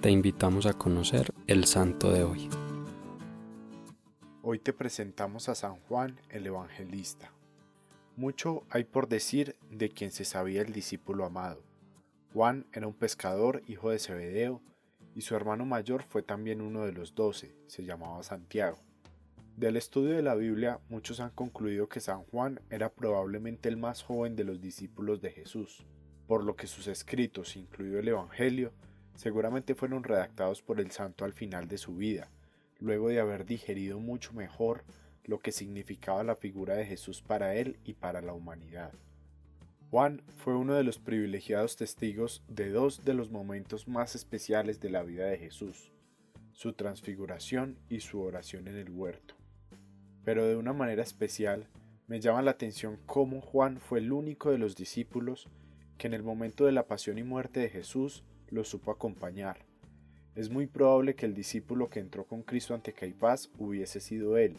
te invitamos a conocer el santo de hoy. Hoy te presentamos a San Juan el Evangelista. Mucho hay por decir de quien se sabía el discípulo amado. Juan era un pescador, hijo de Zebedeo, y su hermano mayor fue también uno de los doce, se llamaba Santiago. Del estudio de la Biblia, muchos han concluido que San Juan era probablemente el más joven de los discípulos de Jesús, por lo que sus escritos, incluido el Evangelio, seguramente fueron redactados por el santo al final de su vida, luego de haber digerido mucho mejor lo que significaba la figura de Jesús para él y para la humanidad. Juan fue uno de los privilegiados testigos de dos de los momentos más especiales de la vida de Jesús, su transfiguración y su oración en el huerto. Pero de una manera especial, me llama la atención cómo Juan fue el único de los discípulos que en el momento de la pasión y muerte de Jesús lo supo acompañar. Es muy probable que el discípulo que entró con Cristo ante Caifás hubiese sido él,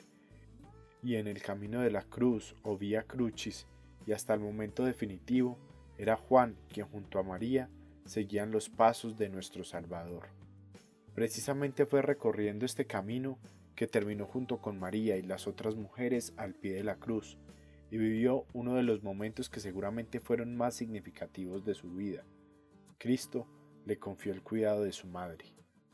y en el camino de la cruz o vía crucis y hasta el momento definitivo era Juan quien junto a María seguían los pasos de nuestro Salvador. Precisamente fue recorriendo este camino que terminó junto con María y las otras mujeres al pie de la cruz, y vivió uno de los momentos que seguramente fueron más significativos de su vida. Cristo le confió el cuidado de su madre.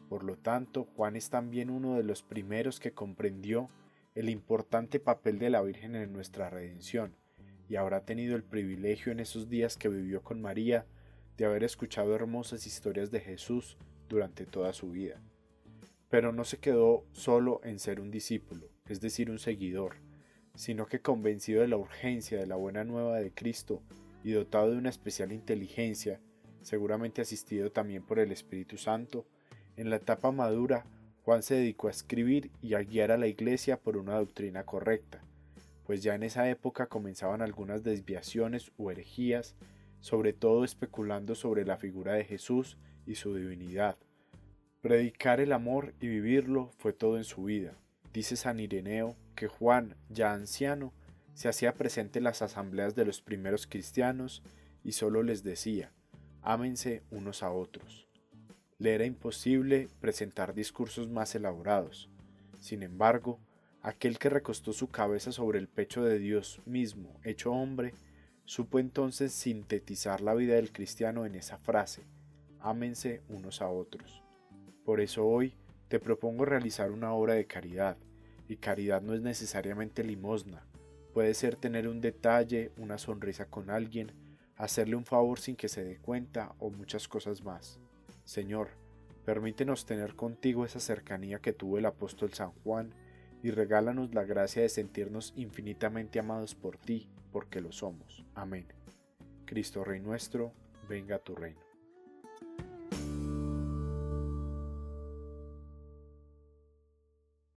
Por lo tanto, Juan es también uno de los primeros que comprendió el importante papel de la Virgen en nuestra redención, y habrá tenido el privilegio en esos días que vivió con María de haber escuchado hermosas historias de Jesús durante toda su vida. Pero no se quedó solo en ser un discípulo, es decir, un seguidor, sino que convencido de la urgencia de la buena nueva de Cristo y dotado de una especial inteligencia, seguramente asistido también por el Espíritu Santo, en la etapa madura Juan se dedicó a escribir y a guiar a la iglesia por una doctrina correcta, pues ya en esa época comenzaban algunas desviaciones u herejías, sobre todo especulando sobre la figura de Jesús y su divinidad. Predicar el amor y vivirlo fue todo en su vida. Dice San Ireneo que Juan, ya anciano, se hacía presente en las asambleas de los primeros cristianos y solo les decía, ámense unos a otros. Le era imposible presentar discursos más elaborados. Sin embargo, aquel que recostó su cabeza sobre el pecho de Dios mismo, hecho hombre, supo entonces sintetizar la vida del cristiano en esa frase, ámense unos a otros. Por eso hoy te propongo realizar una obra de caridad, y caridad no es necesariamente limosna, puede ser tener un detalle, una sonrisa con alguien, hacerle un favor sin que se dé cuenta o muchas cosas más. Señor, permítenos tener contigo esa cercanía que tuvo el apóstol San Juan y regálanos la gracia de sentirnos infinitamente amados por ti, porque lo somos. Amén. Cristo Rey nuestro, venga a tu reino.